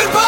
and